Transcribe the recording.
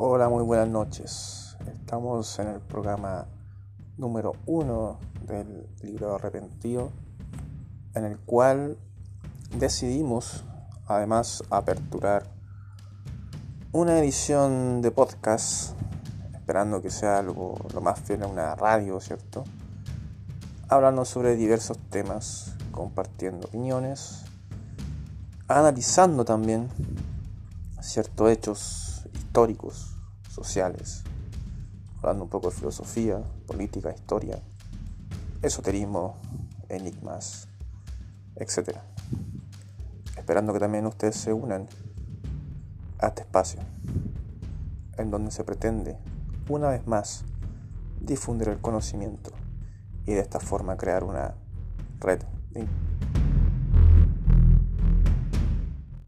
Hola, muy buenas noches. Estamos en el programa número uno del libro arrepentido, en el cual decidimos además aperturar una edición de podcast, esperando que sea algo lo más fiel a una radio, ¿cierto? Hablando sobre diversos temas, compartiendo opiniones, analizando también ciertos hechos históricos, sociales, hablando un poco de filosofía, política, historia, esoterismo, enigmas, etc. Esperando que también ustedes se unan a este espacio, en donde se pretende, una vez más, difundir el conocimiento y de esta forma crear una red